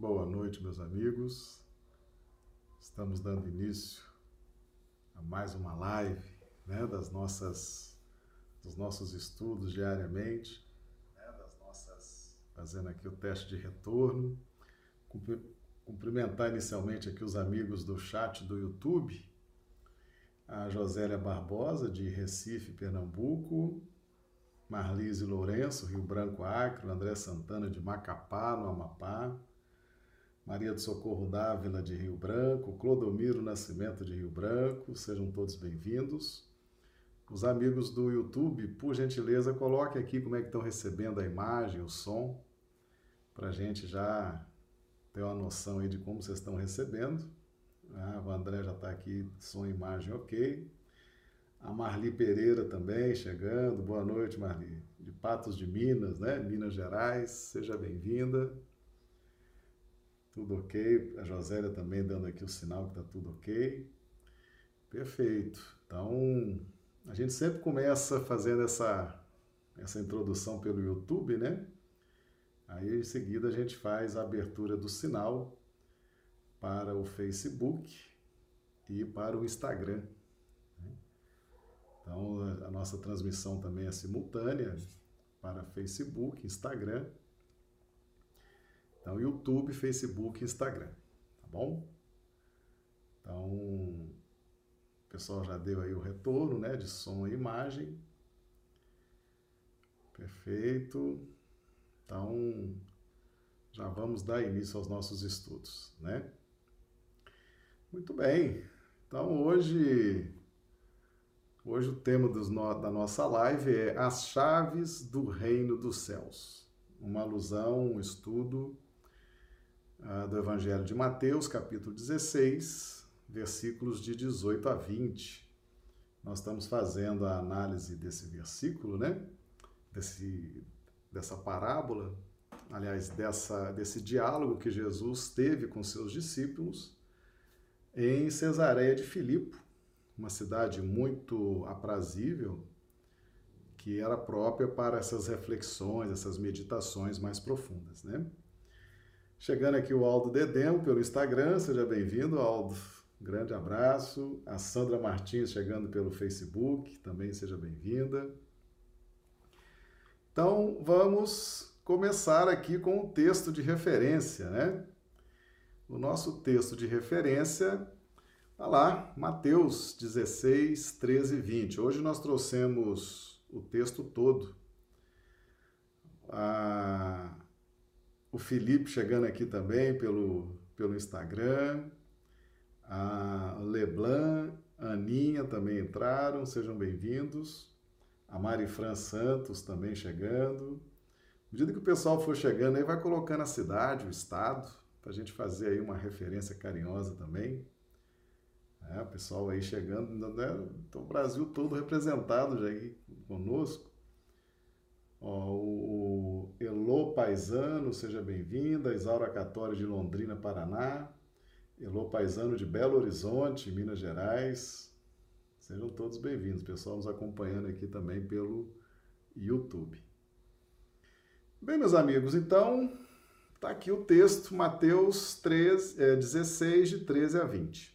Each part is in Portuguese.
Boa noite, meus amigos. Estamos dando início a mais uma live, né, das nossas dos nossos estudos diariamente, né, das nossas fazendo aqui o teste de retorno. Cumprimentar inicialmente aqui os amigos do chat do YouTube, a Josélia Barbosa de Recife, Pernambuco, Marlise Lourenço, Rio Branco Acre, André Santana de Macapá, no Amapá, Maria do Socorro Dávila de Rio Branco, Clodomiro Nascimento de Rio Branco, sejam todos bem-vindos. Os amigos do YouTube, por gentileza, coloque aqui como é que estão recebendo a imagem, o som, para a gente já ter uma noção aí de como vocês estão recebendo. Ah, o André já está aqui, som e imagem ok. A Marli Pereira também chegando. Boa noite, Marli. De Patos de Minas, né? Minas Gerais. Seja bem-vinda. Tudo ok. A Josélia também dando aqui o sinal que está tudo ok. Perfeito. Então, a gente sempre começa fazendo essa, essa introdução pelo YouTube, né? Aí, em seguida, a gente faz a abertura do sinal para o Facebook e para o Instagram. Então, a nossa transmissão também é simultânea para Facebook, Instagram. Então, YouTube, Facebook, Instagram, tá bom? Então, o pessoal já deu aí o retorno, né, de som e imagem. Perfeito. Então, já vamos dar início aos nossos estudos, né? Muito bem. Então, hoje Hoje o tema no, da nossa live é As Chaves do Reino dos Céus. Uma alusão, um estudo do Evangelho de Mateus, capítulo 16, versículos de 18 a 20. Nós estamos fazendo a análise desse versículo, né? Desse, dessa parábola, aliás, dessa, desse diálogo que Jesus teve com seus discípulos em Cesareia de Filipe uma cidade muito aprazível, que era própria para essas reflexões, essas meditações mais profundas, né? Chegando aqui o Aldo Dedemo pelo Instagram, seja bem-vindo, Aldo. Grande abraço. A Sandra Martins chegando pelo Facebook, também seja bem-vinda. Então, vamos começar aqui com o texto de referência, né? O nosso texto de referência Tá lá, Mateus 16, 13 e 20. Hoje nós trouxemos o texto todo. Ah, o Felipe chegando aqui também pelo, pelo Instagram. A Leblanc, Aninha também entraram, sejam bem-vindos. A Mari Fran Santos também chegando. À medida que o pessoal for chegando aí, vai colocando a cidade, o estado, para a gente fazer aí uma referência carinhosa também. É, o pessoal aí chegando, né? Então, o Brasil todo representado já aqui conosco. Ó, o Elô Paisano, seja bem-vinda. Isaura Catório de Londrina, Paraná. Elô Paisano de Belo Horizonte, Minas Gerais. Sejam todos bem-vindos. Pessoal nos acompanhando aqui também pelo YouTube. Bem, meus amigos, então tá aqui o texto, Mateus 3, é, 16, de 13 a 20.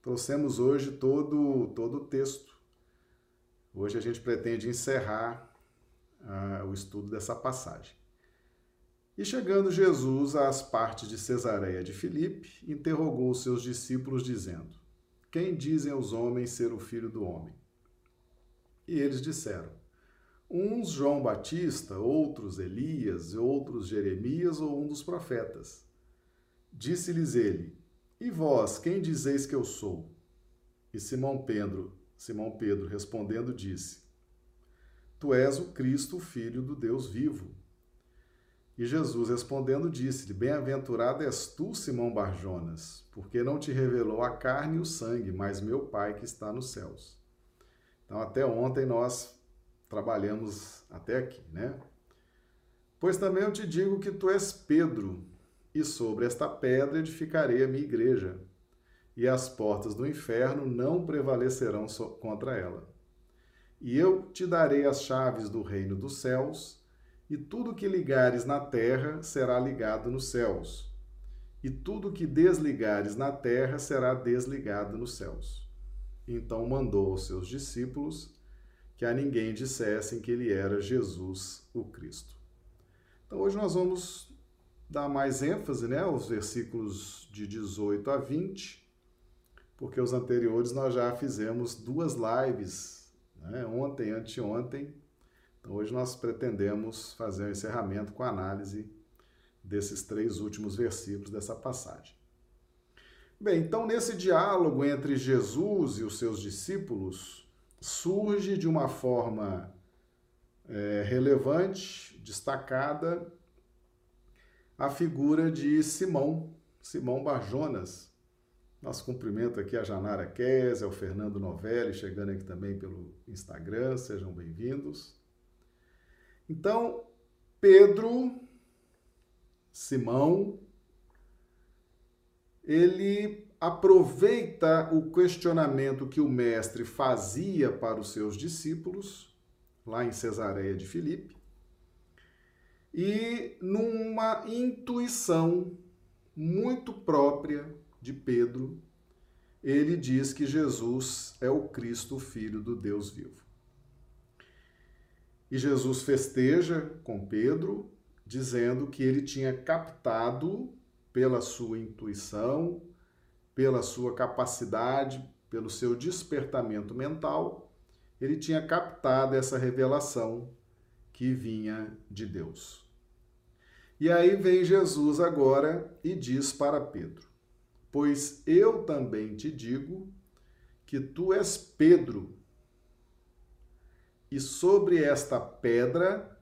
Trouxemos hoje todo, todo o texto. Hoje a gente pretende encerrar uh, o estudo dessa passagem. E chegando Jesus às partes de Cesareia de Filipe, interrogou os seus discípulos, dizendo: Quem dizem os homens ser o filho do homem? E eles disseram: Uns João Batista, outros Elias, outros Jeremias ou um dos profetas. Disse-lhes ele: e vós, quem dizeis que eu sou? E Simão Pedro, Simão Pedro respondendo disse: Tu és o Cristo, filho do Deus vivo. E Jesus respondendo disse-lhe: Bem-aventurado és tu, Simão Barjonas, porque não te revelou a carne e o sangue, mas meu Pai que está nos céus. Então, até ontem nós trabalhamos até aqui, né? Pois também eu te digo que tu és Pedro, e sobre esta pedra edificarei a minha igreja, e as portas do inferno não prevalecerão contra ela. E eu te darei as chaves do reino dos céus, e tudo que ligares na terra será ligado nos céus, e tudo que desligares na terra será desligado nos céus. Então mandou aos seus discípulos que a ninguém dissessem que ele era Jesus o Cristo. Então hoje nós vamos dar mais ênfase né, aos versículos de 18 a 20, porque os anteriores nós já fizemos duas lives, né, ontem anteontem. Então hoje nós pretendemos fazer o um encerramento com a análise desses três últimos versículos dessa passagem. Bem, então nesse diálogo entre Jesus e os seus discípulos, surge de uma forma é, relevante, destacada, a figura de Simão, Simão Barjonas. Nosso cumprimento aqui a Janara Kézia, ao Fernando Novelli, chegando aqui também pelo Instagram, sejam bem-vindos. Então, Pedro, Simão, ele aproveita o questionamento que o mestre fazia para os seus discípulos, lá em Cesareia de Filipe, e numa intuição muito própria de Pedro, ele diz que Jesus é o Cristo, filho do Deus vivo. E Jesus festeja com Pedro, dizendo que ele tinha captado pela sua intuição, pela sua capacidade, pelo seu despertamento mental, ele tinha captado essa revelação que vinha de Deus. E aí vem Jesus agora e diz para Pedro: Pois eu também te digo que tu és Pedro, e sobre esta pedra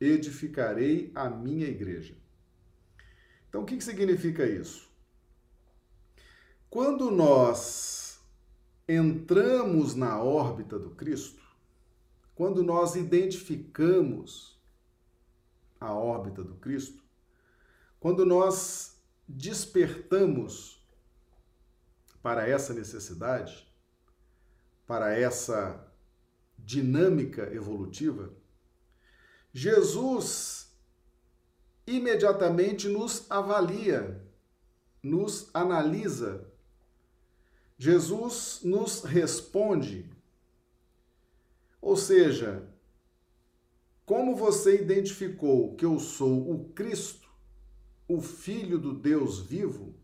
edificarei a minha igreja. Então, o que significa isso? Quando nós entramos na órbita do Cristo, quando nós identificamos a órbita do Cristo, quando nós despertamos para essa necessidade, para essa dinâmica evolutiva, Jesus imediatamente nos avalia, nos analisa. Jesus nos responde. Ou seja, como você identificou que eu sou o Cristo, o Filho do Deus vivo,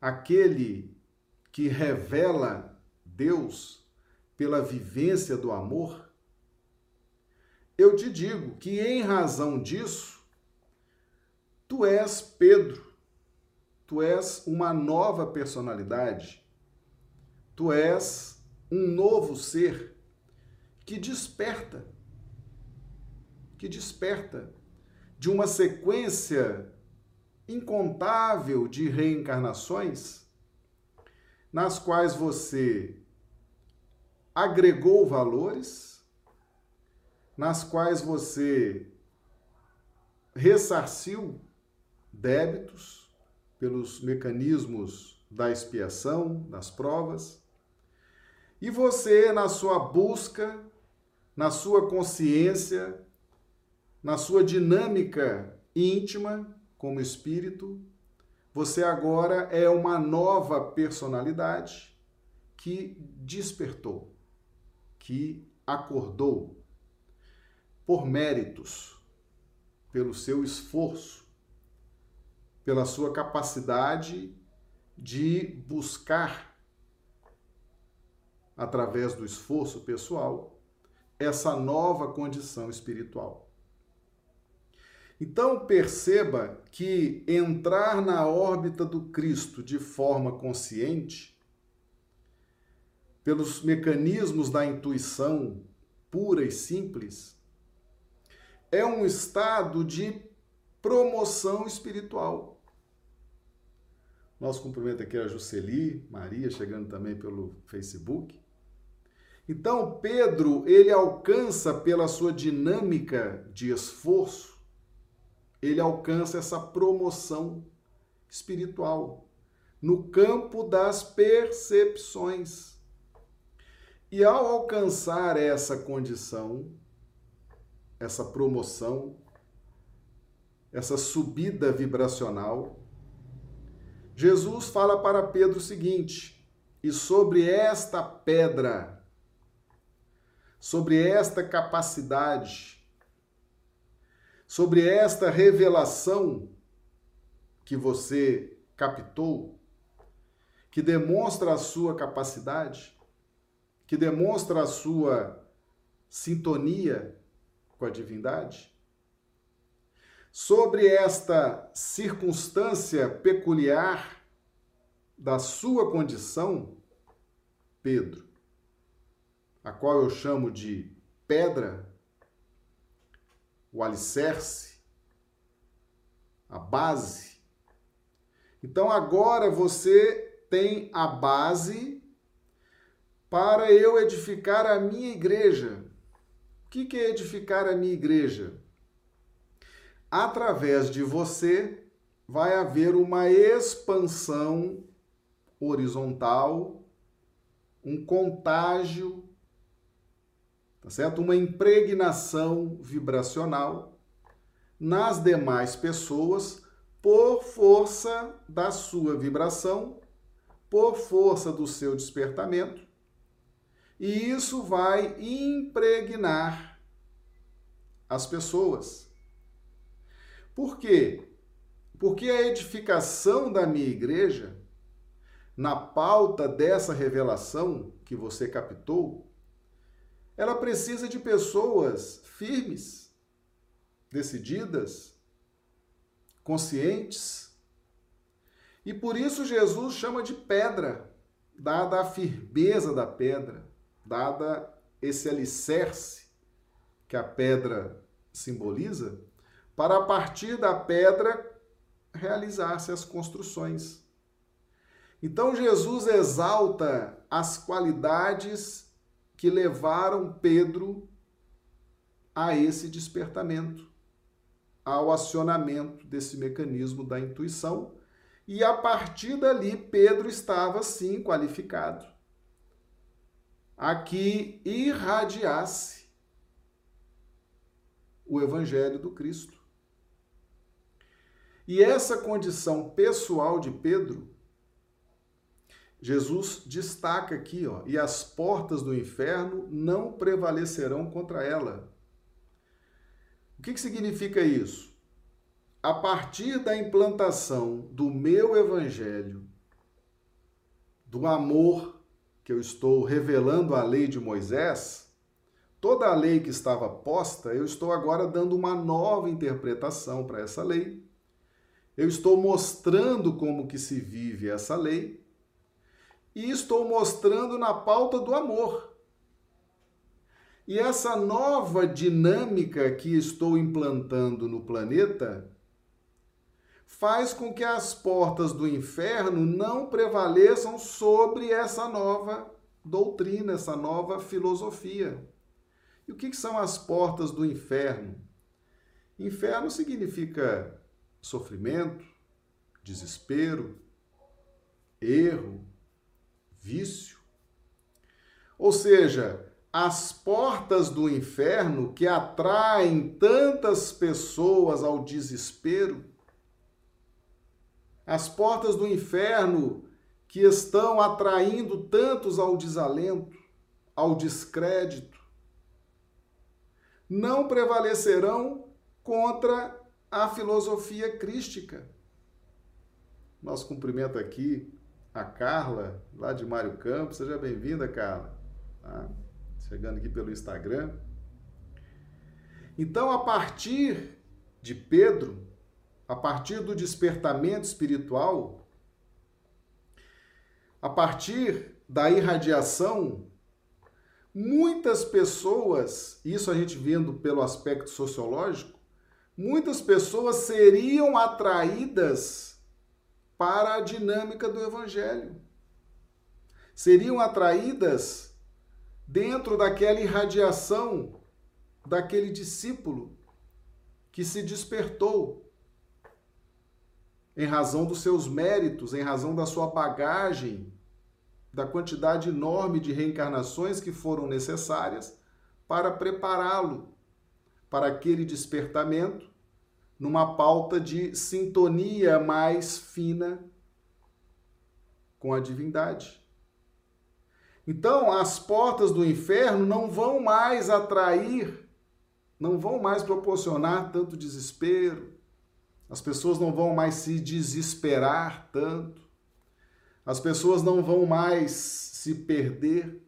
aquele que revela Deus pela vivência do amor? Eu te digo que, em razão disso, tu és Pedro, tu és uma nova personalidade, tu és um novo ser que desperta que desperta de uma sequência incontável de reencarnações nas quais você agregou valores, nas quais você ressarciu débitos pelos mecanismos da expiação, das provas, e você, na sua busca, na sua consciência, na sua dinâmica íntima como espírito, você agora é uma nova personalidade que despertou, que acordou por méritos, pelo seu esforço, pela sua capacidade de buscar, através do esforço pessoal, essa nova condição espiritual. Então perceba que entrar na órbita do Cristo de forma consciente, pelos mecanismos da intuição pura e simples, é um estado de promoção espiritual. Nosso cumprimento aqui é a Juceli, Maria, chegando também pelo Facebook. Então, Pedro, ele alcança pela sua dinâmica de esforço, ele alcança essa promoção espiritual no campo das percepções. E ao alcançar essa condição, essa promoção, essa subida vibracional, Jesus fala para Pedro o seguinte: e sobre esta pedra, sobre esta capacidade, sobre esta revelação que você captou, que demonstra a sua capacidade, que demonstra a sua sintonia com a divindade, sobre esta circunstância peculiar da sua condição, Pedro, a qual eu chamo de pedra, o alicerce, a base. Então agora você tem a base para eu edificar a minha igreja. O que é edificar a minha igreja? Através de você vai haver uma expansão horizontal, um contágio, tá certo? Uma impregnação vibracional nas demais pessoas por força da sua vibração, por força do seu despertamento. E isso vai impregnar as pessoas. Por quê? Porque a edificação da minha igreja na pauta dessa revelação que você captou, ela precisa de pessoas firmes, decididas, conscientes. E por isso Jesus chama de pedra, dada a firmeza da pedra, dada esse alicerce que a pedra simboliza, para a partir da pedra realizar-se as construções. Então Jesus exalta as qualidades que levaram Pedro a esse despertamento, ao acionamento desse mecanismo da intuição, e a partir dali Pedro estava sim qualificado a que irradiasse o evangelho do Cristo. E essa condição pessoal de Pedro Jesus destaca aqui, ó, e as portas do inferno não prevalecerão contra ela. O que, que significa isso? A partir da implantação do meu evangelho, do amor que eu estou revelando a lei de Moisés, toda a lei que estava posta, eu estou agora dando uma nova interpretação para essa lei. Eu estou mostrando como que se vive essa lei e estou mostrando na pauta do amor. E essa nova dinâmica que estou implantando no planeta faz com que as portas do inferno não prevaleçam sobre essa nova doutrina, essa nova filosofia. E o que são as portas do inferno? Inferno significa sofrimento, desespero, erro, vício. Ou seja, as portas do inferno que atraem tantas pessoas ao desespero, as portas do inferno que estão atraindo tantos ao desalento, ao descrédito, não prevalecerão contra a filosofia crística. Nosso cumprimento aqui a Carla, lá de Mário Campos. Seja bem-vinda, Carla. Tá? Chegando aqui pelo Instagram. Então, a partir de Pedro, a partir do despertamento espiritual, a partir da irradiação, muitas pessoas, isso a gente vendo pelo aspecto sociológico, muitas pessoas seriam atraídas para a dinâmica do Evangelho. Seriam atraídas dentro daquela irradiação daquele discípulo que se despertou em razão dos seus méritos, em razão da sua bagagem, da quantidade enorme de reencarnações que foram necessárias para prepará-lo para aquele despertamento, numa pauta de sintonia mais fina com a divindade. Então, as portas do inferno não vão mais atrair, não vão mais proporcionar tanto desespero, as pessoas não vão mais se desesperar tanto, as pessoas não vão mais se perder,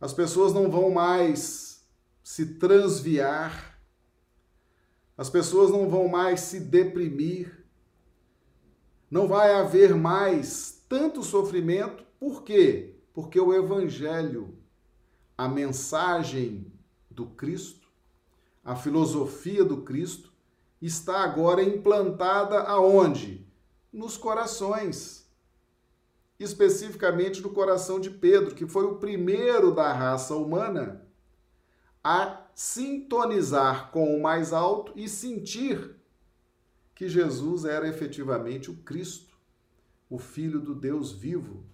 as pessoas não vão mais se transviar, as pessoas não vão mais se deprimir, não vai haver mais tanto sofrimento, por quê? Porque o Evangelho, a mensagem do Cristo, a filosofia do Cristo, está agora implantada aonde? Nos corações. Especificamente no coração de Pedro, que foi o primeiro da raça humana a sintonizar com o mais alto e sentir que Jesus era efetivamente o Cristo, o Filho do Deus vivo.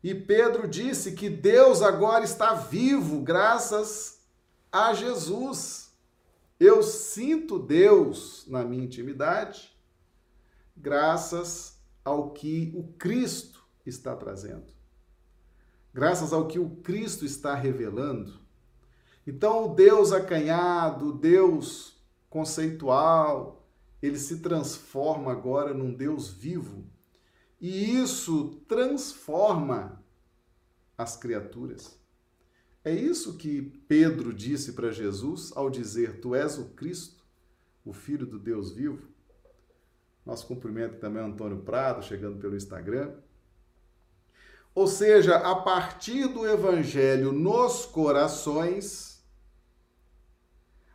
E Pedro disse que Deus agora está vivo graças a Jesus. Eu sinto Deus na minha intimidade graças ao que o Cristo está trazendo. Graças ao que o Cristo está revelando. Então, o Deus acanhado, o Deus conceitual, ele se transforma agora num Deus vivo. E isso transforma as criaturas. É isso que Pedro disse para Jesus ao dizer: Tu és o Cristo, o Filho do Deus vivo. Nosso cumprimento também ao Antônio Prado, chegando pelo Instagram. Ou seja, a partir do Evangelho nos corações,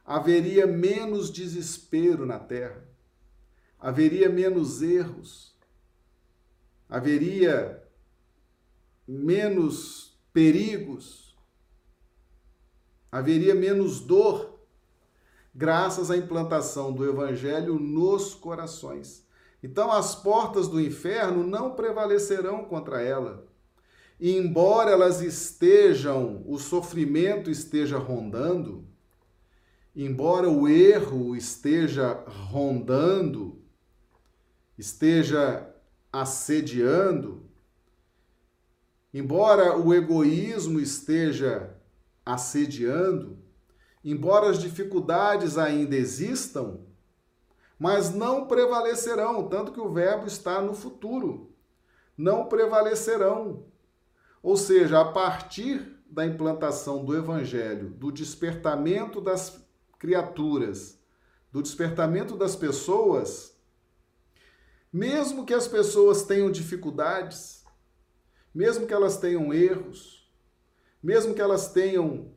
haveria menos desespero na terra, haveria menos erros, haveria menos perigos, haveria menos dor, graças à implantação do Evangelho nos corações. Então, as portas do inferno não prevalecerão contra ela. E embora elas estejam, o sofrimento esteja rondando, embora o erro esteja rondando, esteja assediando, embora o egoísmo esteja assediando, embora as dificuldades ainda existam, mas não prevalecerão, tanto que o verbo está no futuro. Não prevalecerão. Ou seja, a partir da implantação do evangelho, do despertamento das criaturas, do despertamento das pessoas, mesmo que as pessoas tenham dificuldades, mesmo que elas tenham erros, mesmo que elas tenham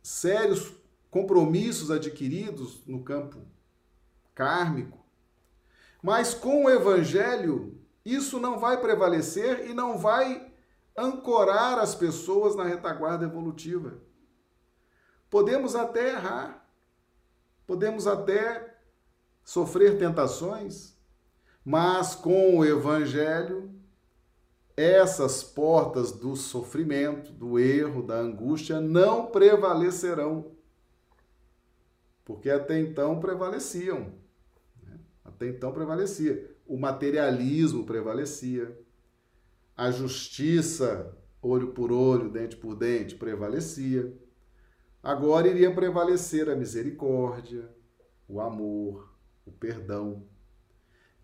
sérios compromissos adquiridos no campo kármico, mas com o evangelho isso não vai prevalecer e não vai ancorar as pessoas na retaguarda evolutiva. Podemos até errar, podemos até sofrer tentações, mas com o Evangelho, essas portas do sofrimento, do erro, da angústia não prevalecerão. Porque até então prevaleciam. Né? Até então prevalecia. O materialismo prevalecia. A justiça, olho por olho, dente por dente, prevalecia. Agora iria prevalecer a misericórdia, o amor, o perdão.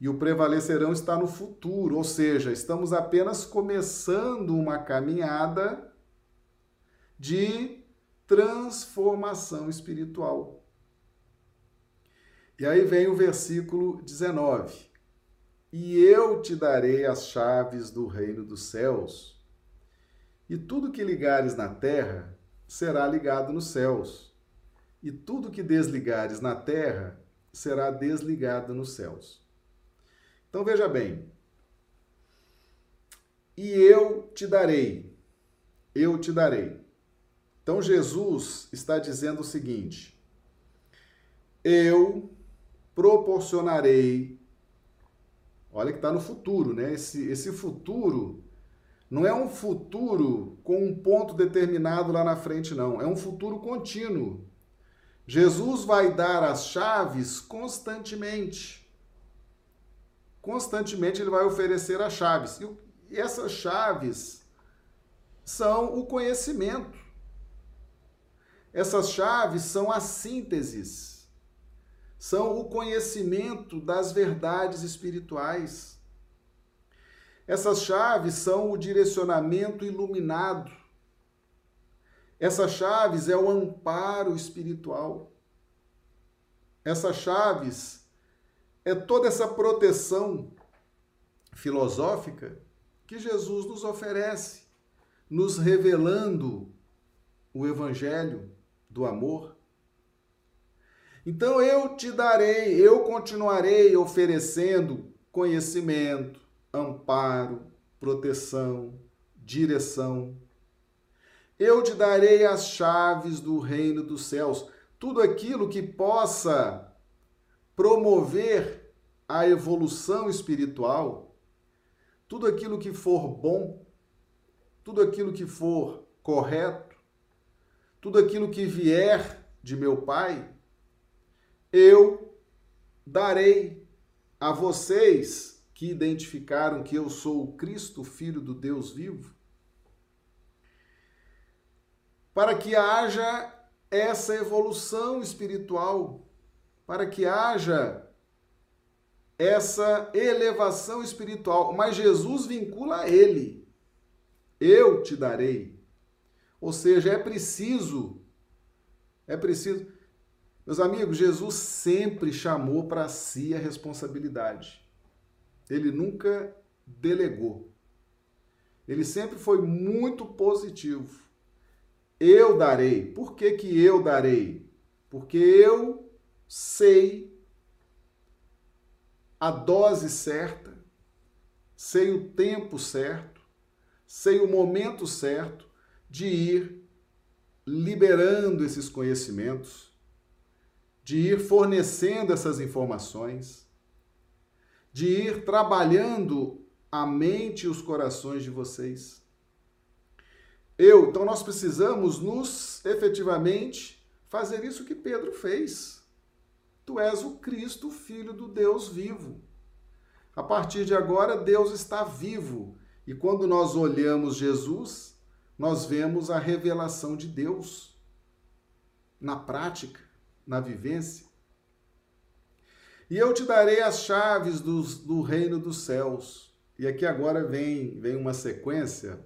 E o prevalecerão está no futuro, ou seja, estamos apenas começando uma caminhada de transformação espiritual. E aí vem o versículo 19: E eu te darei as chaves do reino dos céus, e tudo que ligares na terra será ligado nos céus, e tudo que desligares na terra será desligado nos céus. Então veja bem. E eu te darei. Eu te darei. Então Jesus está dizendo o seguinte: Eu proporcionarei. Olha que está no futuro, né? Esse, esse futuro não é um futuro com um ponto determinado lá na frente, não. É um futuro contínuo. Jesus vai dar as chaves constantemente. Constantemente ele vai oferecer as chaves. E essas chaves são o conhecimento. Essas chaves são as sínteses. São o conhecimento das verdades espirituais. Essas chaves são o direcionamento iluminado essas chaves é o amparo espiritual. Essas chaves é toda essa proteção filosófica que Jesus nos oferece, nos revelando o evangelho do amor. Então eu te darei, eu continuarei oferecendo conhecimento, amparo, proteção, direção eu te darei as chaves do reino dos céus. Tudo aquilo que possa promover a evolução espiritual, tudo aquilo que for bom, tudo aquilo que for correto, tudo aquilo que vier de meu Pai, eu darei a vocês que identificaram que eu sou o Cristo, Filho do Deus vivo para que haja essa evolução espiritual, para que haja essa elevação espiritual. Mas Jesus vincula a ele. Eu te darei. Ou seja, é preciso, é preciso. Meus amigos, Jesus sempre chamou para si a responsabilidade. Ele nunca delegou. Ele sempre foi muito positivo. Eu darei. Por que, que eu darei? Porque eu sei a dose certa, sei o tempo certo, sei o momento certo de ir liberando esses conhecimentos, de ir fornecendo essas informações, de ir trabalhando a mente e os corações de vocês. Eu, então nós precisamos nos efetivamente fazer isso que Pedro fez. Tu és o Cristo, filho do Deus vivo. A partir de agora, Deus está vivo. E quando nós olhamos Jesus, nós vemos a revelação de Deus na prática, na vivência. E eu te darei as chaves do, do reino dos céus. E aqui agora vem, vem uma sequência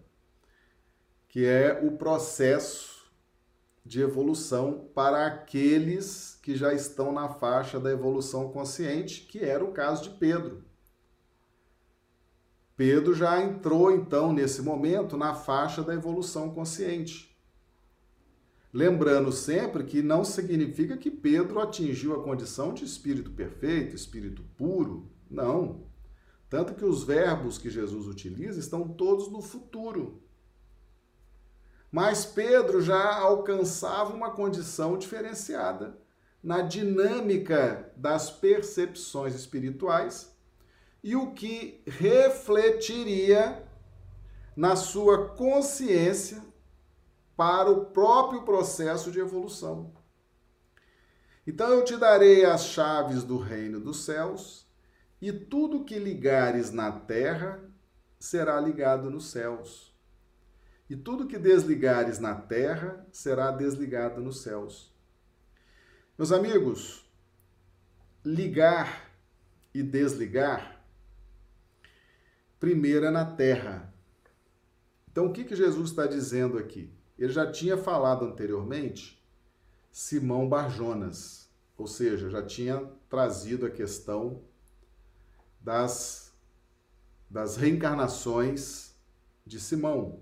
que é o processo de evolução para aqueles que já estão na faixa da evolução consciente, que era o caso de Pedro. Pedro já entrou então nesse momento na faixa da evolução consciente. Lembrando sempre que não significa que Pedro atingiu a condição de espírito perfeito, espírito puro. Não. Tanto que os verbos que Jesus utiliza estão todos no futuro. Mas Pedro já alcançava uma condição diferenciada na dinâmica das percepções espirituais e o que refletiria na sua consciência para o próprio processo de evolução. Então eu te darei as chaves do reino dos céus, e tudo que ligares na terra será ligado nos céus e tudo que desligares na terra será desligado nos céus. Meus amigos, ligar e desligar, primeiro é na terra. Então, o que, que Jesus está dizendo aqui? Ele já tinha falado anteriormente Simão Barjonas, ou seja, já tinha trazido a questão das, das reencarnações de Simão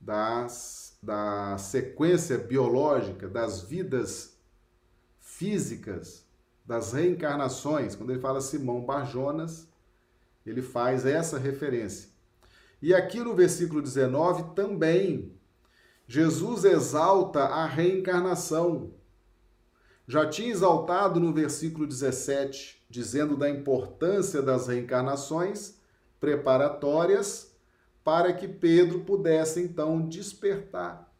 das, da sequência biológica, das vidas físicas, das reencarnações. Quando ele fala Simão Barjonas, ele faz essa referência. E aqui no versículo 19 também, Jesus exalta a reencarnação. Já tinha exaltado no versículo 17, dizendo da importância das reencarnações preparatórias para que Pedro pudesse então despertar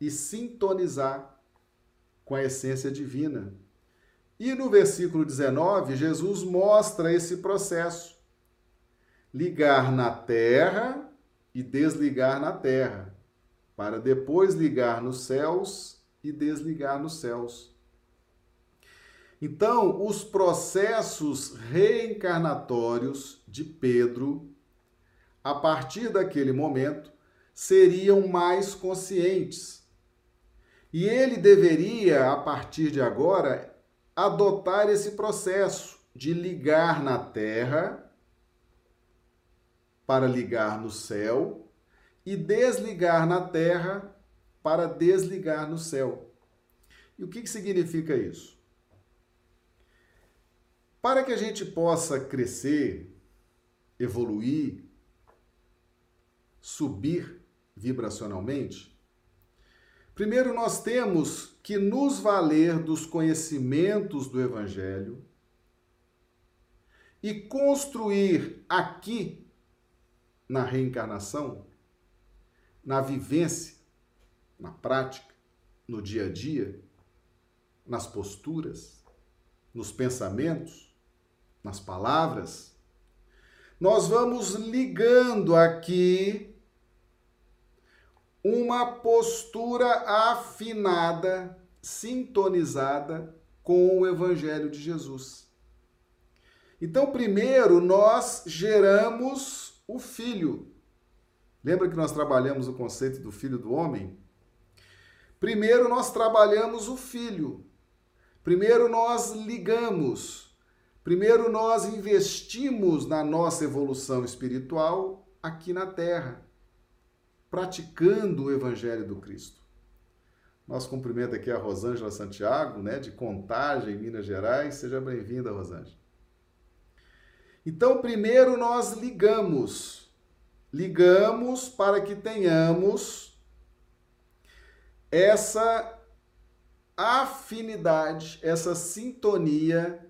e sintonizar com a essência divina. E no versículo 19, Jesus mostra esse processo: ligar na terra e desligar na terra, para depois ligar nos céus e desligar nos céus. Então, os processos reencarnatórios de Pedro, a partir daquele momento, seriam mais conscientes. E ele deveria, a partir de agora, adotar esse processo de ligar na terra para ligar no céu e desligar na terra para desligar no céu. E o que, que significa isso? Para que a gente possa crescer, evoluir, subir vibracionalmente, primeiro nós temos que nos valer dos conhecimentos do Evangelho e construir aqui, na reencarnação, na vivência, na prática, no dia a dia, nas posturas, nos pensamentos, nas palavras, nós vamos ligando aqui uma postura afinada, sintonizada com o Evangelho de Jesus. Então, primeiro, nós geramos o Filho. Lembra que nós trabalhamos o conceito do Filho do Homem? Primeiro, nós trabalhamos o Filho. Primeiro, nós ligamos Primeiro, nós investimos na nossa evolução espiritual aqui na Terra, praticando o Evangelho do Cristo. Nosso cumprimento aqui a Rosângela Santiago, né, de Contagem, Minas Gerais. Seja bem-vinda, Rosângela. Então, primeiro nós ligamos. Ligamos para que tenhamos essa afinidade, essa sintonia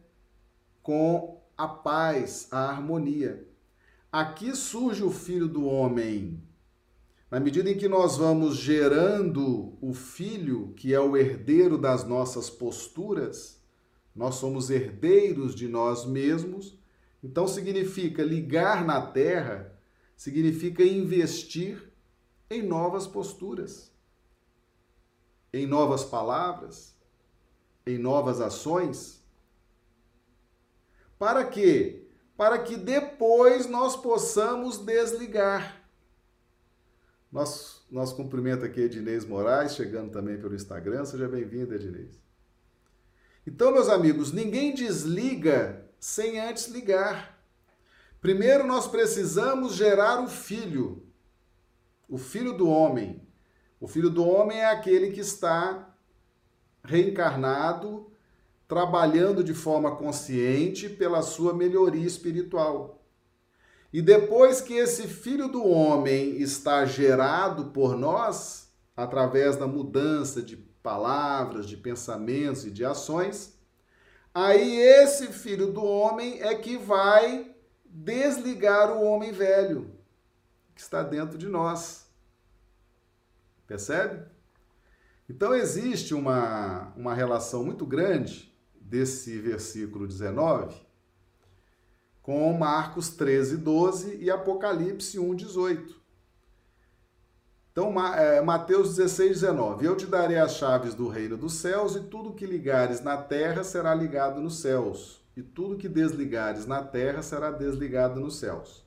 com a paz, a harmonia. Aqui surge o filho do homem. Na medida em que nós vamos gerando o filho, que é o herdeiro das nossas posturas, nós somos herdeiros de nós mesmos. Então significa ligar na terra, significa investir em novas posturas, em novas palavras, em novas ações para quê? Para que depois nós possamos desligar. Nós, nosso cumprimento aqui, Ednês Moraes, chegando também pelo Instagram. Seja bem-vindo, Ednês. Então, meus amigos, ninguém desliga sem antes ligar. Primeiro, nós precisamos gerar o filho, o filho do homem. O filho do homem é aquele que está reencarnado trabalhando de forma consciente pela sua melhoria espiritual. E depois que esse filho do homem está gerado por nós, através da mudança de palavras, de pensamentos e de ações, aí esse filho do homem é que vai desligar o homem velho que está dentro de nós. Percebe? Então existe uma, uma relação muito grande desse versículo 19 com Marcos 13, 12 e Apocalipse 1, 18. Então, é, Mateus 16, 19. Eu te darei as chaves do reino dos céus, e tudo que ligares na terra será ligado nos céus, e tudo que desligares na terra será desligado nos céus.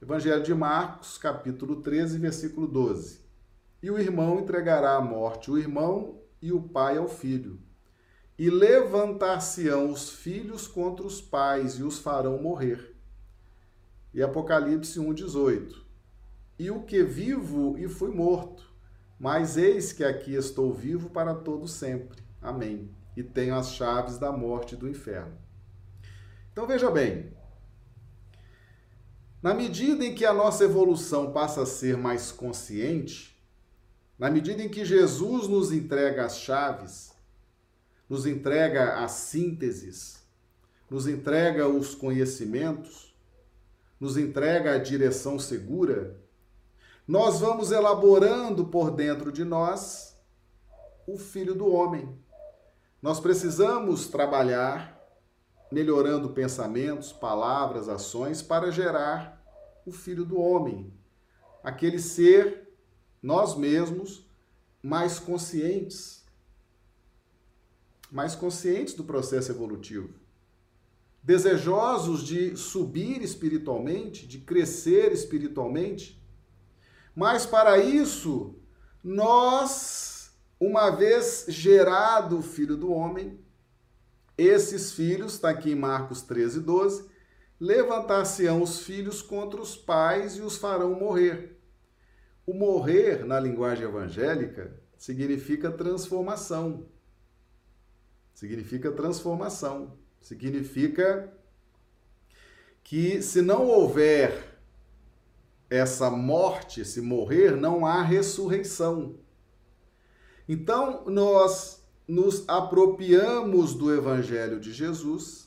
Evangelho de Marcos, capítulo 13, versículo 12. E o irmão entregará à morte o irmão, e o pai ao filho e levantar-se-ão os filhos contra os pais e os farão morrer. E Apocalipse 1,18. E o que vivo e fui morto, mas eis que aqui estou vivo para todo sempre. Amém. E tenho as chaves da morte e do inferno. Então veja bem, na medida em que a nossa evolução passa a ser mais consciente, na medida em que Jesus nos entrega as chaves, nos entrega as sínteses, nos entrega os conhecimentos, nos entrega a direção segura, nós vamos elaborando por dentro de nós o Filho do Homem. Nós precisamos trabalhar melhorando pensamentos, palavras, ações para gerar o Filho do Homem, aquele ser, nós mesmos, mais conscientes, mais conscientes do processo evolutivo, desejosos de subir espiritualmente, de crescer espiritualmente, mas para isso, nós, uma vez gerado o Filho do Homem, esses filhos, está aqui em Marcos 13, 12, levantar-se-ão os filhos contra os pais e os farão morrer. O morrer, na linguagem evangélica, significa transformação. Significa transformação. Significa que se não houver essa morte, esse morrer, não há ressurreição. Então, nós nos apropriamos do evangelho de Jesus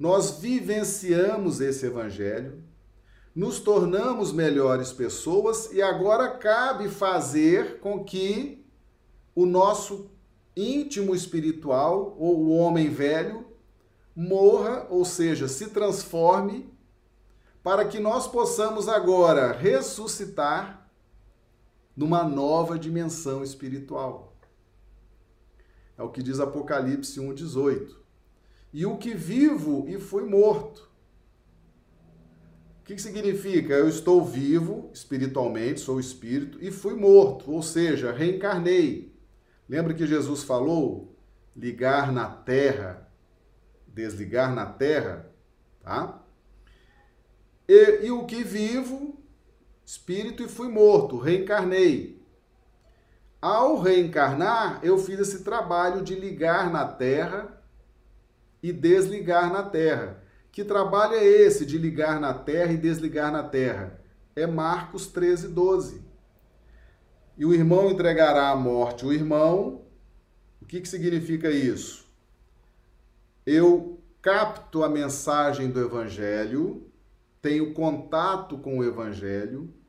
nós vivenciamos esse evangelho, nos tornamos melhores pessoas e agora cabe fazer com que o nosso íntimo espiritual ou o homem velho morra, ou seja, se transforme, para que nós possamos agora ressuscitar numa nova dimensão espiritual. É o que diz Apocalipse 1,18 e o que vivo e fui morto. O que, significa? Eu estou vivo espiritualmente, sou espírito, e fui morto, ou seja, reencarnei. Lembra que Jesus falou? Ligar na terra, desligar na terra, tá? E, e o que vivo, espírito, e fui morto, reencarnei. Ao reencarnar, eu fiz esse trabalho de ligar na terra e desligar na terra. Que trabalho é esse de ligar na terra e desligar na terra? É Marcos 13, 12. E o irmão entregará à morte o irmão. O que, que significa isso? Eu capto a mensagem do Evangelho, tenho contato com o Evangelho,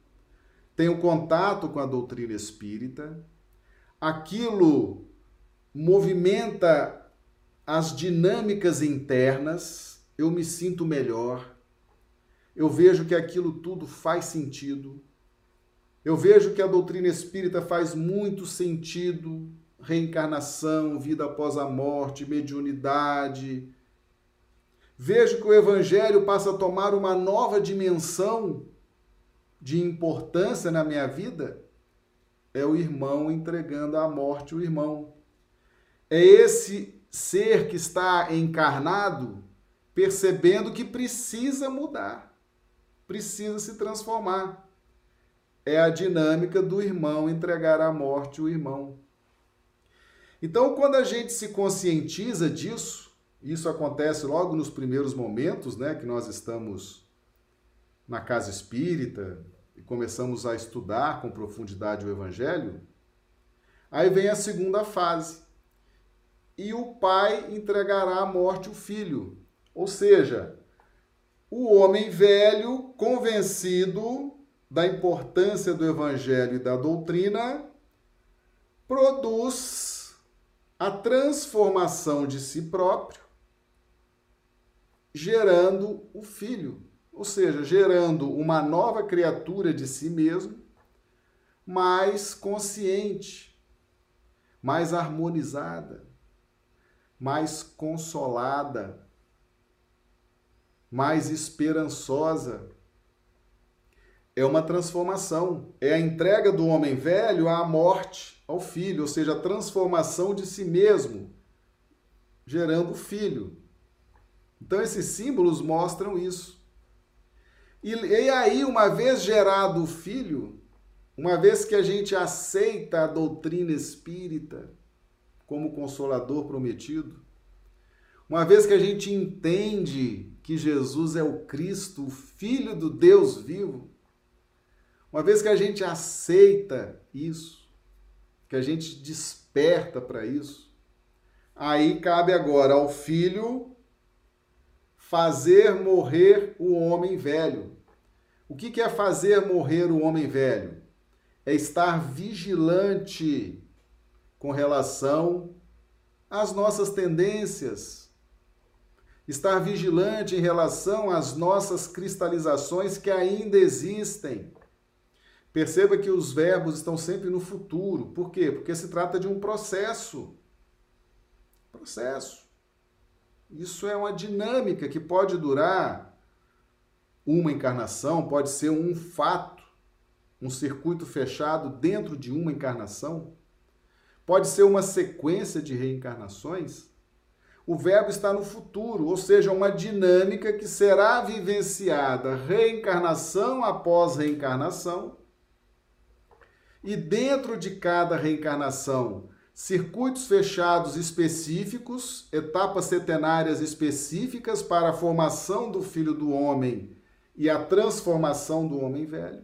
tenho contato com a doutrina espírita, aquilo movimenta as dinâmicas internas, eu me sinto melhor, eu vejo que aquilo tudo faz sentido, eu vejo que a doutrina espírita faz muito sentido reencarnação, vida após a morte, mediunidade. Vejo que o evangelho passa a tomar uma nova dimensão de importância na minha vida. É o irmão entregando à morte o irmão. É esse ser que está encarnado percebendo que precisa mudar, precisa se transformar. É a dinâmica do irmão entregar à morte o irmão. Então, quando a gente se conscientiza disso, isso acontece logo nos primeiros momentos, né, que nós estamos na casa espírita e começamos a estudar com profundidade o evangelho, aí vem a segunda fase, e o pai entregará à morte o filho. Ou seja, o homem velho, convencido da importância do evangelho e da doutrina, produz a transformação de si próprio, gerando o filho, ou seja, gerando uma nova criatura de si mesmo, mais consciente, mais harmonizada mais consolada, mais esperançosa. É uma transformação, é a entrega do homem velho à morte, ao filho, ou seja, a transformação de si mesmo, gerando o filho. Então, esses símbolos mostram isso. E, e aí, uma vez gerado o filho, uma vez que a gente aceita a doutrina espírita, como consolador prometido, uma vez que a gente entende que Jesus é o Cristo, o Filho do Deus vivo, uma vez que a gente aceita isso, que a gente desperta para isso, aí cabe agora ao Filho fazer morrer o homem velho. O que é fazer morrer o homem velho? É estar vigilante com relação às nossas tendências, estar vigilante em relação às nossas cristalizações que ainda existem. Perceba que os verbos estão sempre no futuro. Por quê? Porque se trata de um processo. Processo. Isso é uma dinâmica que pode durar uma encarnação, pode ser um fato, um circuito fechado dentro de uma encarnação, pode ser uma sequência de reencarnações. O verbo está no futuro, ou seja, uma dinâmica que será vivenciada reencarnação após reencarnação. E dentro de cada reencarnação, circuitos fechados específicos, etapas setenárias específicas para a formação do filho do homem e a transformação do homem velho.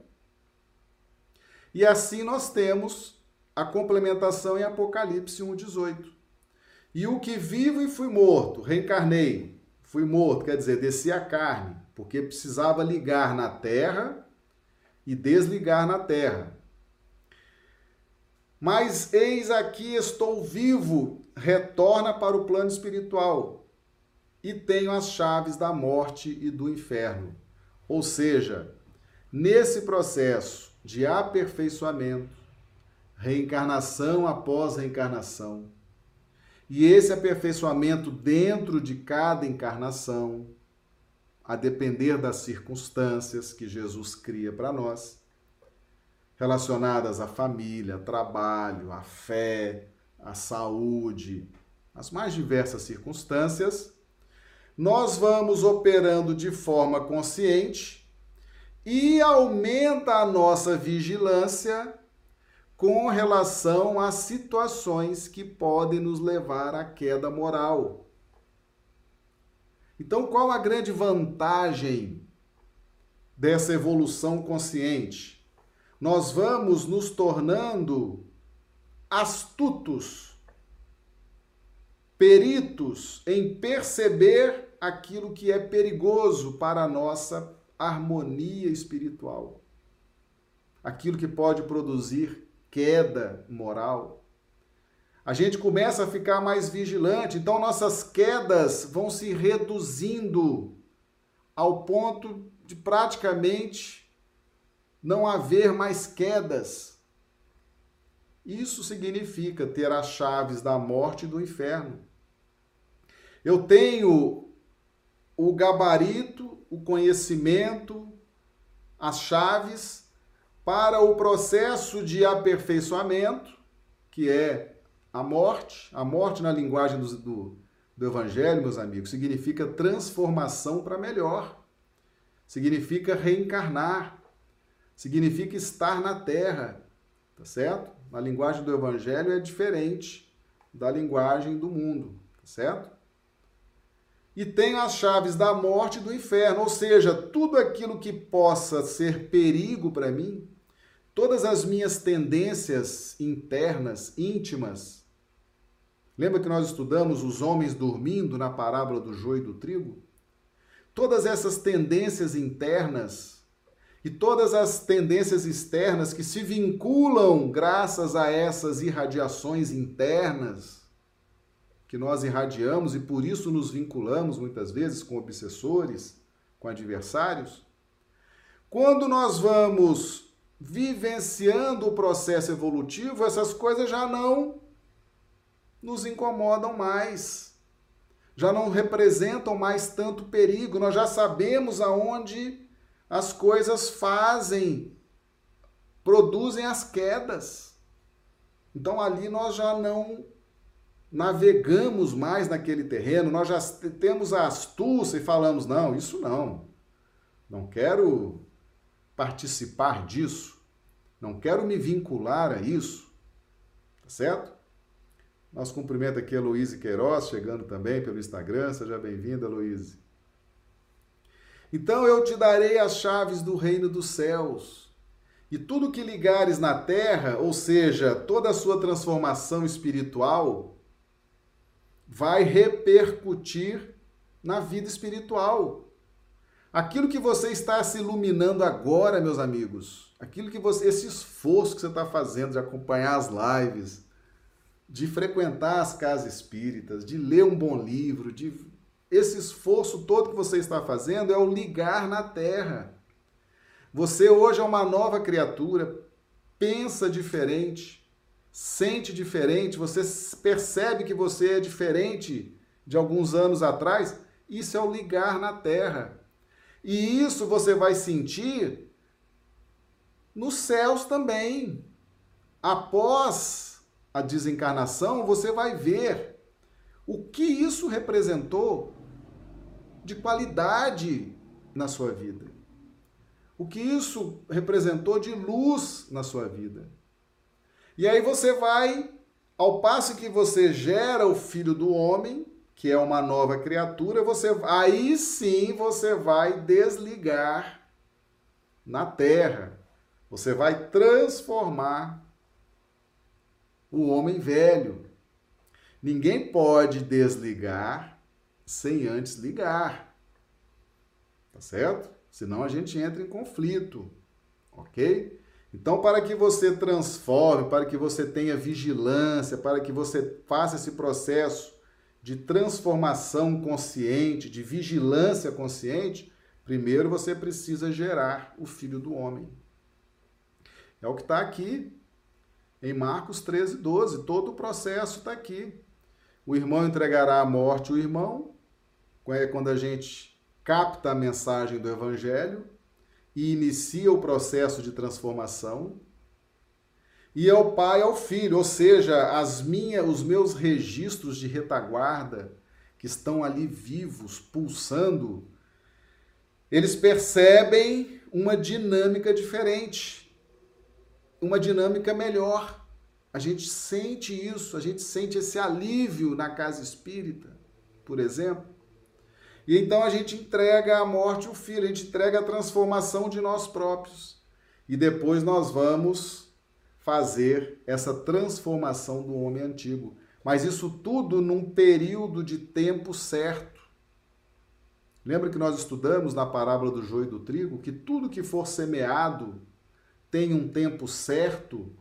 E assim nós temos a complementação em Apocalipse 1:18. E o que vivo e fui morto, reencarnei, fui morto, quer dizer, desci a carne, porque precisava ligar na terra e desligar na terra. Mas eis aqui estou vivo, retorna para o plano espiritual e tenho as chaves da morte e do inferno. Ou seja, nesse processo de aperfeiçoamento, reencarnação após reencarnação, e esse aperfeiçoamento dentro de cada encarnação, a depender das circunstâncias que Jesus cria para nós, relacionadas à família, trabalho, à fé, à saúde, as mais diversas circunstâncias, nós vamos operando de forma consciente e aumenta a nossa vigilância com relação às situações que podem nos levar à queda moral. Então, qual a grande vantagem dessa evolução consciente? Nós vamos nos tornando astutos, peritos em perceber aquilo que é perigoso para a nossa harmonia espiritual, aquilo que pode produzir queda moral. A gente começa a ficar mais vigilante, então nossas quedas vão se reduzindo ao ponto de praticamente não haver mais quedas. Isso significa ter as chaves da morte e do inferno. Eu tenho o gabarito, o conhecimento, as chaves para o processo de aperfeiçoamento, que é a morte. A morte, na linguagem do, do, do Evangelho, meus amigos, significa transformação para melhor, significa reencarnar significa estar na terra, tá certo? Na linguagem do evangelho é diferente da linguagem do mundo, tá certo? E tenho as chaves da morte e do inferno, ou seja, tudo aquilo que possa ser perigo para mim, todas as minhas tendências internas, íntimas. Lembra que nós estudamos os homens dormindo na parábola do joio e do trigo? Todas essas tendências internas e todas as tendências externas que se vinculam graças a essas irradiações internas que nós irradiamos e por isso nos vinculamos muitas vezes com obsessores, com adversários. Quando nós vamos vivenciando o processo evolutivo, essas coisas já não nos incomodam mais. Já não representam mais tanto perigo, nós já sabemos aonde as coisas fazem, produzem as quedas. Então ali nós já não navegamos mais naquele terreno, nós já temos a astúcia e falamos: não, isso não, não quero participar disso, não quero me vincular a isso, tá certo? Nosso cumprimento aqui a Luíse Queiroz, chegando também pelo Instagram, seja bem-vinda, Luíse. Então eu te darei as chaves do reino dos céus. E tudo que ligares na terra, ou seja, toda a sua transformação espiritual, vai repercutir na vida espiritual. Aquilo que você está se iluminando agora, meus amigos, aquilo que você, esse esforço que você está fazendo de acompanhar as lives, de frequentar as casas espíritas, de ler um bom livro, de esse esforço todo que você está fazendo é o ligar na terra. Você hoje é uma nova criatura, pensa diferente, sente diferente, você percebe que você é diferente de alguns anos atrás. Isso é o ligar na terra. E isso você vai sentir nos céus também. Após a desencarnação, você vai ver o que isso representou de qualidade na sua vida. O que isso representou de luz na sua vida. E aí você vai, ao passo que você gera o filho do homem, que é uma nova criatura, você aí sim você vai desligar na terra. Você vai transformar o homem velho. Ninguém pode desligar sem antes ligar. Tá certo? Senão a gente entra em conflito. Ok? Então, para que você transforme, para que você tenha vigilância, para que você faça esse processo de transformação consciente, de vigilância consciente, primeiro você precisa gerar o filho do homem. É o que está aqui em Marcos 13, 12. Todo o processo está aqui. O irmão entregará à morte o irmão, é quando a gente capta a mensagem do Evangelho e inicia o processo de transformação. E ao pai ao filho, ou seja, as minhas, os meus registros de retaguarda que estão ali vivos, pulsando, eles percebem uma dinâmica diferente, uma dinâmica melhor. A gente sente isso, a gente sente esse alívio na casa espírita, por exemplo. E então a gente entrega à morte o filho, a gente entrega a transformação de nós próprios. E depois nós vamos fazer essa transformação do homem antigo. Mas isso tudo num período de tempo certo. Lembra que nós estudamos na parábola do joio e do trigo que tudo que for semeado tem um tempo certo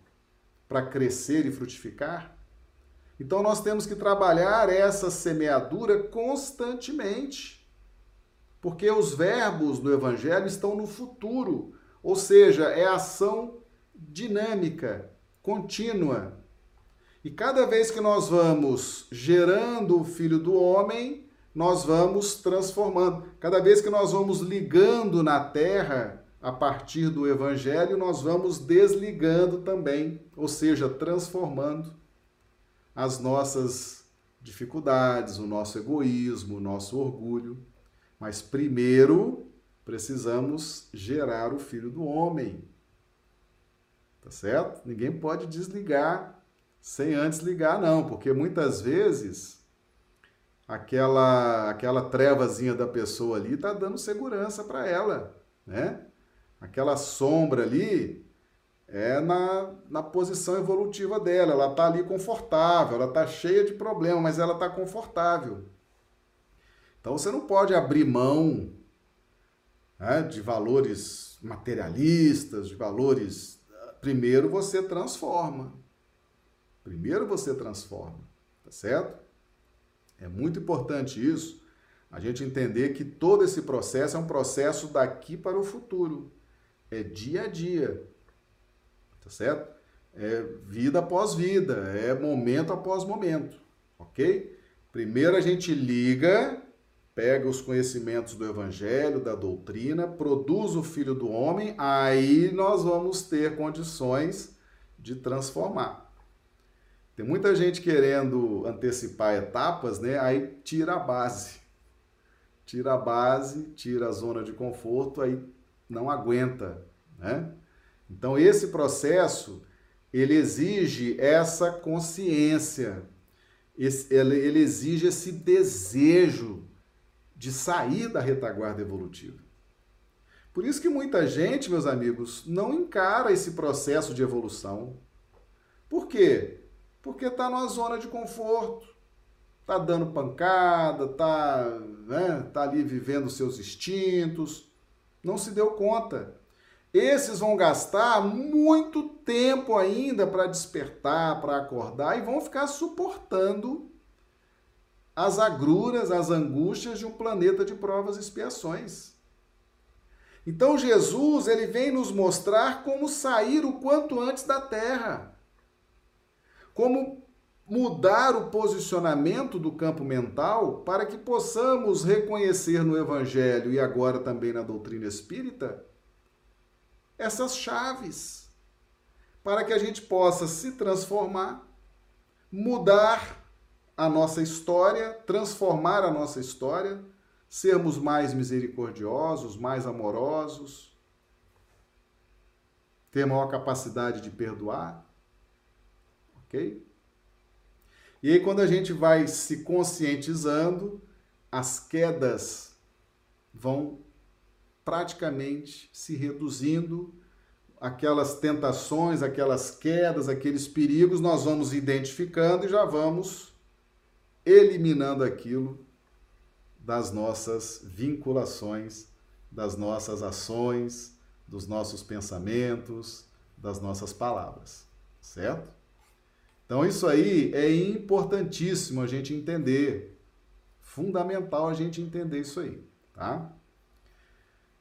para crescer e frutificar? Então nós temos que trabalhar essa semeadura constantemente porque os verbos do Evangelho estão no futuro, ou seja, é ação dinâmica, contínua. E cada vez que nós vamos gerando o Filho do Homem, nós vamos transformando. Cada vez que nós vamos ligando na terra, a partir do Evangelho, nós vamos desligando também, ou seja, transformando as nossas dificuldades, o nosso egoísmo, o nosso orgulho. Mas primeiro precisamos gerar o filho do homem. Tá certo? Ninguém pode desligar sem antes ligar, não, porque muitas vezes aquela aquela trevazinha da pessoa ali tá dando segurança para ela, né? Aquela sombra ali é na, na posição evolutiva dela, ela tá ali confortável, ela tá cheia de problema, mas ela tá confortável. Então você não pode abrir mão né, de valores materialistas, de valores. Primeiro você transforma. Primeiro você transforma, tá certo? É muito importante isso, a gente entender que todo esse processo é um processo daqui para o futuro. É dia a dia, tá certo? É vida após vida, é momento após momento, ok? Primeiro a gente liga pega os conhecimentos do evangelho, da doutrina, produz o filho do homem, aí nós vamos ter condições de transformar. Tem muita gente querendo antecipar etapas, né? Aí tira a base. Tira a base, tira a zona de conforto, aí não aguenta, né? Então esse processo ele exige essa consciência, ele exige esse desejo de sair da retaguarda evolutiva. Por isso que muita gente, meus amigos, não encara esse processo de evolução. Por quê? Porque está numa zona de conforto, está dando pancada, está né, tá ali vivendo seus instintos, não se deu conta. esses vão gastar muito tempo ainda para despertar, para acordar e vão ficar suportando as agruras, as angústias de um planeta de provas e expiações. Então Jesus, ele vem nos mostrar como sair o quanto antes da terra. Como mudar o posicionamento do campo mental para que possamos reconhecer no evangelho e agora também na doutrina espírita essas chaves para que a gente possa se transformar, mudar a nossa história, transformar a nossa história, sermos mais misericordiosos, mais amorosos, ter maior capacidade de perdoar. Ok? E aí, quando a gente vai se conscientizando, as quedas vão praticamente se reduzindo, aquelas tentações, aquelas quedas, aqueles perigos, nós vamos identificando e já vamos eliminando aquilo das nossas vinculações, das nossas ações, dos nossos pensamentos, das nossas palavras, certo? Então isso aí é importantíssimo a gente entender, fundamental a gente entender isso aí, tá?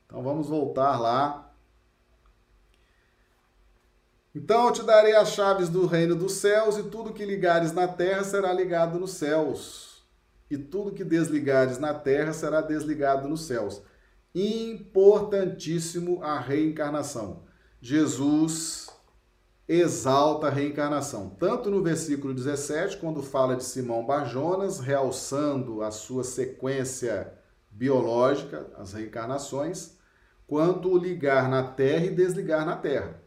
Então vamos voltar lá. Então eu te darei as chaves do reino dos céus, e tudo que ligares na terra será ligado nos céus, e tudo que desligares na terra será desligado nos céus. Importantíssimo a reencarnação. Jesus exalta a reencarnação, tanto no versículo 17, quando fala de Simão Barjonas, realçando a sua sequência biológica, as reencarnações, quanto ligar na terra e desligar na terra.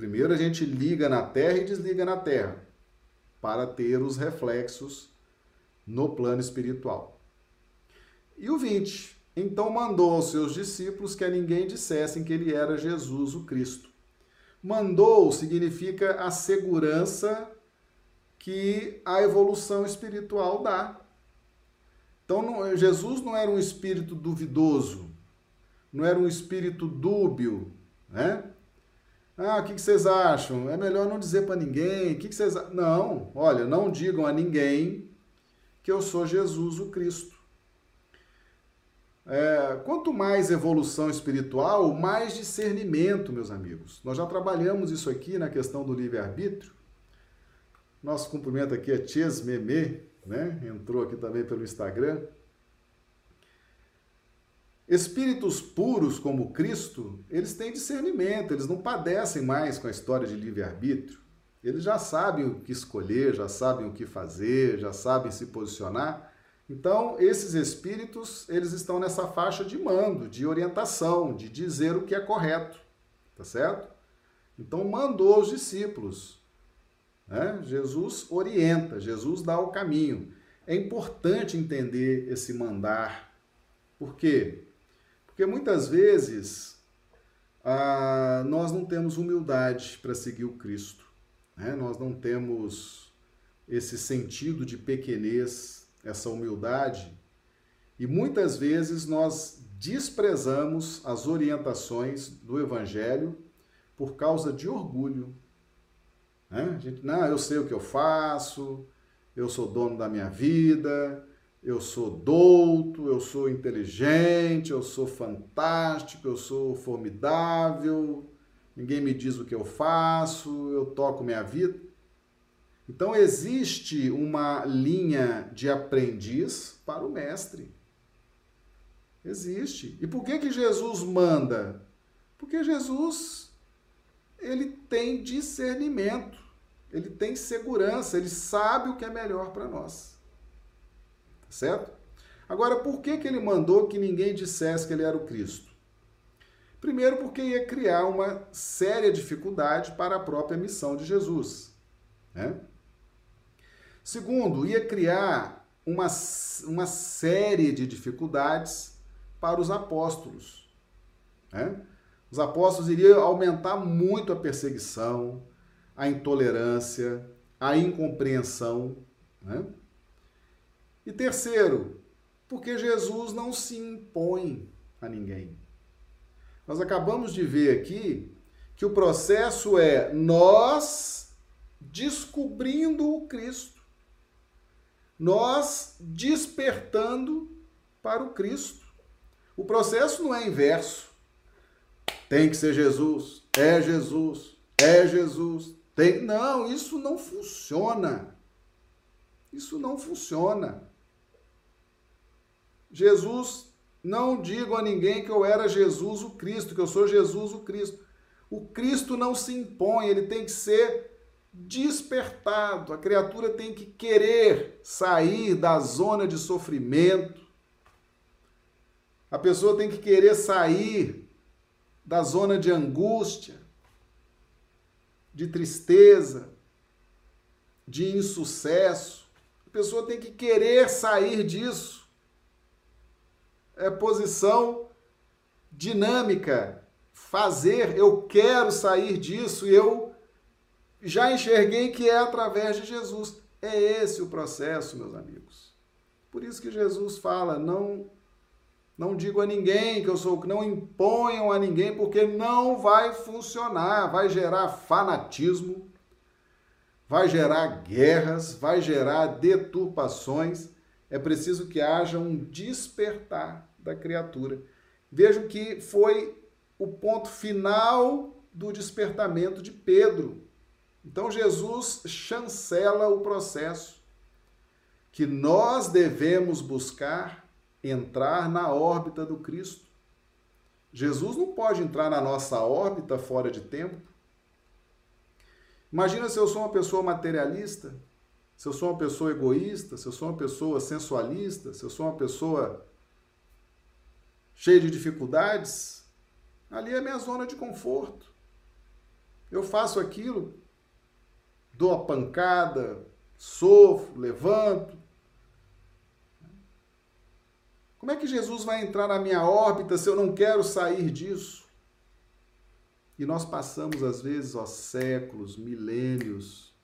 Primeiro a gente liga na terra e desliga na terra, para ter os reflexos no plano espiritual. E o 20. Então mandou aos seus discípulos que a ninguém dissessem que ele era Jesus o Cristo. Mandou significa a segurança que a evolução espiritual dá. Então, não, Jesus não era um espírito duvidoso, não era um espírito dúbio, né? Ah, o que, vocês acham? É melhor não dizer para ninguém. O que, vocês Não, olha, não digam a ninguém que eu sou Jesus o Cristo. É, quanto mais evolução espiritual, mais discernimento, meus amigos. Nós já trabalhamos isso aqui na questão do livre-arbítrio. Nosso cumprimento aqui é Ches Meme, né? Entrou aqui também pelo Instagram. Espíritos puros como Cristo, eles têm discernimento, eles não padecem mais com a história de livre-arbítrio. Eles já sabem o que escolher, já sabem o que fazer, já sabem se posicionar. Então, esses espíritos, eles estão nessa faixa de mando, de orientação, de dizer o que é correto, tá certo? Então, mandou os discípulos, né? Jesus orienta, Jesus dá o caminho. É importante entender esse mandar. Por quê? Porque muitas vezes ah, nós não temos humildade para seguir o Cristo. Né? Nós não temos esse sentido de pequenez, essa humildade. E muitas vezes nós desprezamos as orientações do Evangelho por causa de orgulho, né? A gente, não, eu sei o que eu faço, eu sou dono da minha vida, eu sou douto, eu sou inteligente, eu sou fantástico, eu sou formidável, ninguém me diz o que eu faço, eu toco minha vida. Então existe uma linha de aprendiz para o mestre. Existe. E por que que Jesus manda? Porque Jesus ele tem discernimento ele tem segurança, ele sabe o que é melhor para nós. Certo? Agora, por que, que ele mandou que ninguém dissesse que ele era o Cristo? Primeiro, porque ia criar uma séria dificuldade para a própria missão de Jesus. Né? Segundo, ia criar uma, uma série de dificuldades para os apóstolos. Né? Os apóstolos iriam aumentar muito a perseguição, a intolerância, a incompreensão. Né? E terceiro, porque Jesus não se impõe a ninguém. Nós acabamos de ver aqui que o processo é nós descobrindo o Cristo, nós despertando para o Cristo. O processo não é inverso. Tem que ser Jesus, é Jesus, é Jesus. Tem... Não, isso não funciona. Isso não funciona. Jesus, não digo a ninguém que eu era Jesus o Cristo, que eu sou Jesus o Cristo. O Cristo não se impõe, ele tem que ser despertado. A criatura tem que querer sair da zona de sofrimento. A pessoa tem que querer sair da zona de angústia, de tristeza, de insucesso. A pessoa tem que querer sair disso. É posição dinâmica. Fazer, eu quero sair disso e eu já enxerguei que é através de Jesus. É esse o processo, meus amigos. Por isso que Jesus fala: não não digo a ninguém que eu sou, não imponham a ninguém, porque não vai funcionar, vai gerar fanatismo, vai gerar guerras, vai gerar deturpações. É preciso que haja um despertar da criatura. Vejam que foi o ponto final do despertamento de Pedro. Então Jesus chancela o processo que nós devemos buscar entrar na órbita do Cristo. Jesus não pode entrar na nossa órbita fora de tempo. Imagina se eu sou uma pessoa materialista, se eu sou uma pessoa egoísta, se eu sou uma pessoa sensualista, se eu sou uma pessoa cheia de dificuldades, ali é minha zona de conforto. Eu faço aquilo, dou a pancada, sofro, levanto. Como é que Jesus vai entrar na minha órbita se eu não quero sair disso? E nós passamos, às vezes, ó, séculos, milênios,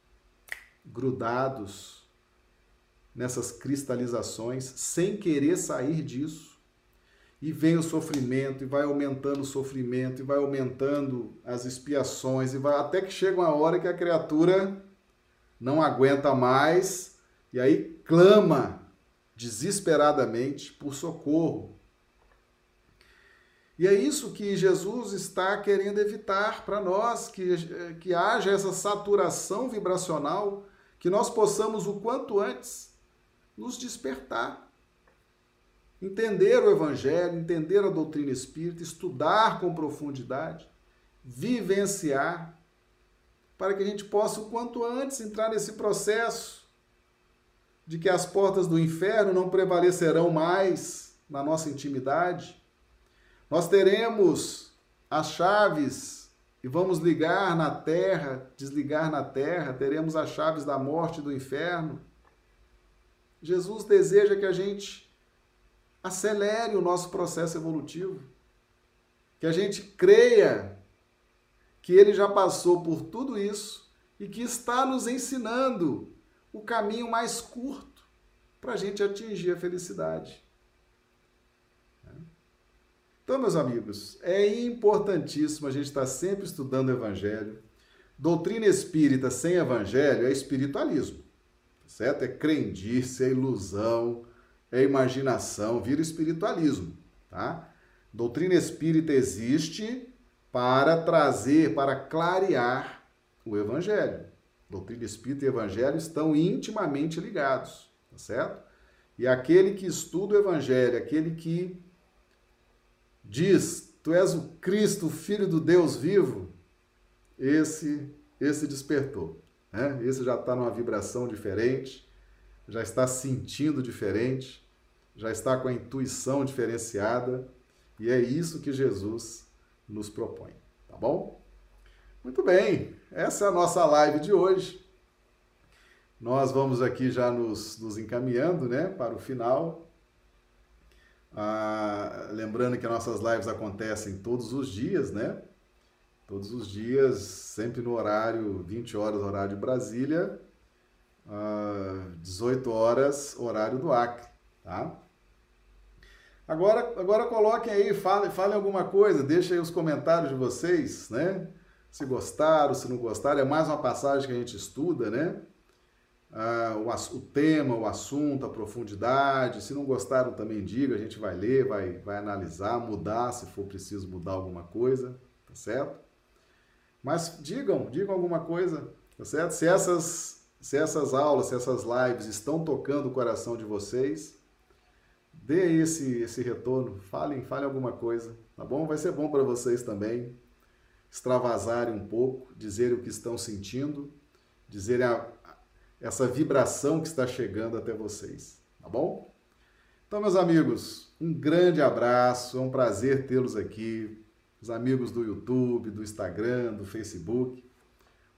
grudados nessas cristalizações, sem querer sair disso. E vem o sofrimento, e vai aumentando o sofrimento, e vai aumentando as expiações, e vai até que chega uma hora que a criatura não aguenta mais, e aí clama desesperadamente por socorro. E é isso que Jesus está querendo evitar para nós, que, que haja essa saturação vibracional, que nós possamos o quanto antes nos despertar. Entender o Evangelho, entender a doutrina espírita, estudar com profundidade, vivenciar, para que a gente possa o quanto antes entrar nesse processo de que as portas do inferno não prevalecerão mais na nossa intimidade nós teremos as chaves e vamos ligar na terra, desligar na terra, teremos as chaves da morte e do inferno. Jesus deseja que a gente acelere o nosso processo evolutivo, que a gente creia que ele já passou por tudo isso e que está nos ensinando o caminho mais curto para a gente atingir a felicidade. Então, meus amigos, é importantíssimo a gente estar sempre estudando o Evangelho. Doutrina espírita sem Evangelho é espiritualismo, certo? É crendice, é ilusão, é imaginação, vira espiritualismo, tá? Doutrina espírita existe para trazer, para clarear o Evangelho. Doutrina espírita e Evangelho estão intimamente ligados, tá certo? E aquele que estuda o Evangelho, aquele que diz: Tu és o Cristo, filho do Deus vivo, esse, esse despertou. Né? Esse já está numa vibração diferente, já está sentindo diferente, já está com a intuição diferenciada, e é isso que Jesus nos propõe. Tá bom? Muito bem, essa é a nossa live de hoje. Nós vamos aqui já nos, nos encaminhando né, para o final. Ah, lembrando que nossas lives acontecem todos os dias, né? Todos os dias, sempre no horário 20 horas, horário de Brasília, ah, 18 horas, horário do Acre, tá? Agora, agora coloquem aí, falem, falem alguma coisa, deixem aí os comentários de vocês, né? Se gostaram, se não gostaram, é mais uma passagem que a gente estuda, né? Ah, o, o, tema, o assunto, a profundidade. Se não gostaram, também diga, a gente vai ler, vai, vai analisar, mudar, se for preciso mudar alguma coisa, tá certo? Mas digam, digam alguma coisa, tá certo? Se essas, se essas aulas, se essas lives estão tocando o coração de vocês, dê esse, esse retorno, falem, falem alguma coisa, tá bom? Vai ser bom para vocês também extravasarem um pouco, dizerem o que estão sentindo, dizerem a, essa vibração que está chegando até vocês, tá bom? Então, meus amigos, um grande abraço, é um prazer tê-los aqui, os amigos do YouTube, do Instagram, do Facebook.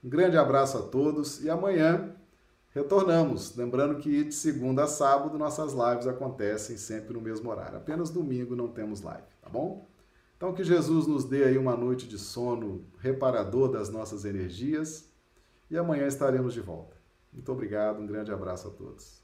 Um grande abraço a todos e amanhã Retornamos, lembrando que de segunda a sábado nossas lives acontecem sempre no mesmo horário. Apenas domingo não temos live, tá bom? Então que Jesus nos dê aí uma noite de sono reparador das nossas energias e amanhã estaremos de volta. Muito obrigado, um grande abraço a todos.